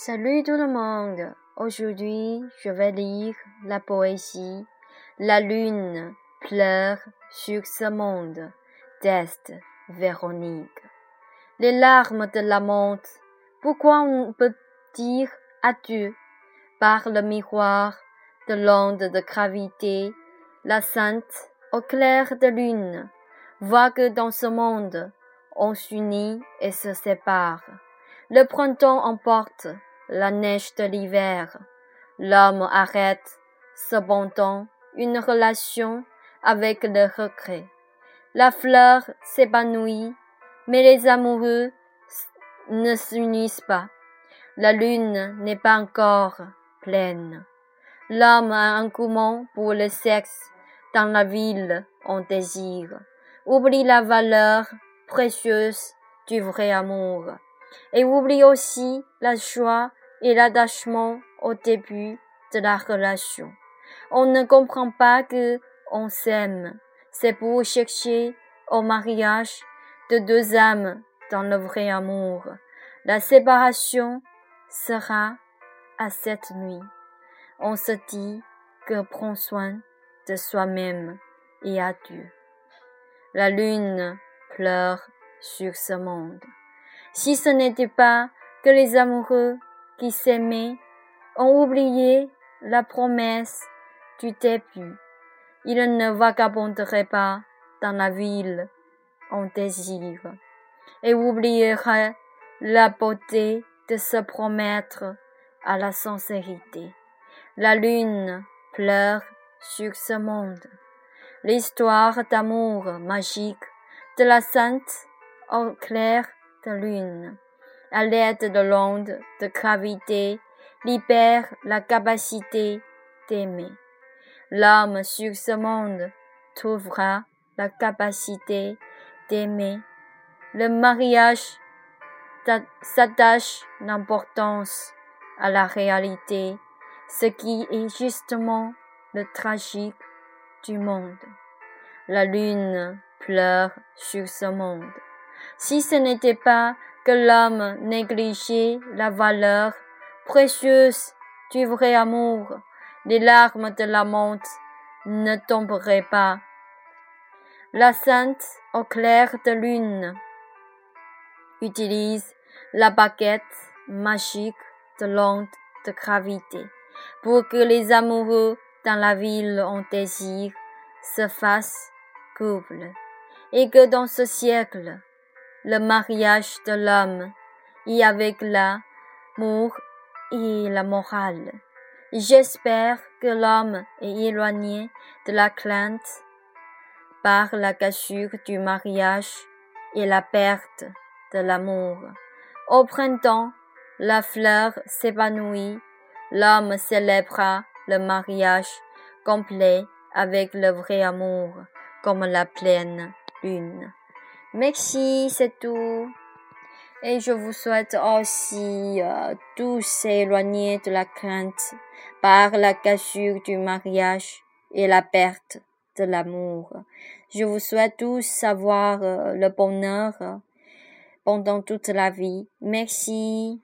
Salut tout le monde. Aujourd'hui, je vais lire la poésie La lune pleure sur ce monde d'Est Véronique. Les larmes de la. Pourquoi on peut dire adieu par le miroir de l'onde de gravité, la sainte au clair de lune, voit que dans ce monde, on s'unit et se sépare. Le printemps emporte la neige de l'hiver. L'homme arrête, cependant, une relation avec le regret. La fleur s'épanouit, mais les amoureux ne s'unissent pas. La lune n'est pas encore pleine. L'homme a un gourmand pour le sexe. Dans la ville, on désire. Oublie la valeur précieuse du vrai amour. Et oublie aussi la joie et l'attachement au début de la relation. On ne comprend pas que on s'aime. C'est pour chercher au mariage de deux âmes dans le vrai amour. La séparation sera à cette nuit. On se dit que prend soin de soi-même et à Dieu. La lune pleure sur ce monde. Si ce n'était pas que les amoureux qui s'aimaient ont oublié la promesse du début, ils ne vagabonderaient pas dans la ville en désir et oublieraient la beauté de se promettre à la sincérité. La lune pleure sur ce monde. L'histoire d'amour magique de la sainte au clair de lune, à l'aide de l'onde de gravité, libère la capacité d'aimer. L'homme sur ce monde trouvera la capacité d'aimer. Le mariage s'attache d'importance à la réalité, ce qui est justement le tragique du monde. La lune pleure sur ce monde. Si ce n'était pas que l'homme négligeait la valeur précieuse du vrai amour, les larmes de la ne tomberaient pas. La sainte au clair de lune utilise la baguette magique de l'onde de gravité pour que les amoureux dans la ville en désir se fassent couple et que dans ce siècle, le mariage de l'homme y avec l'amour et la morale. J'espère que l'homme est éloigné de la crainte par la cassure du mariage et la perte de l'amour. Au printemps, la fleur s'épanouit, l'homme célébra le mariage complet avec le vrai amour comme la pleine lune. Merci, c'est tout. Et je vous souhaite aussi euh, tous éloignés de la crainte par la cassure du mariage et la perte de l'amour. Je vous souhaite tous avoir euh, le bonheur pendant toute la vie. Merci.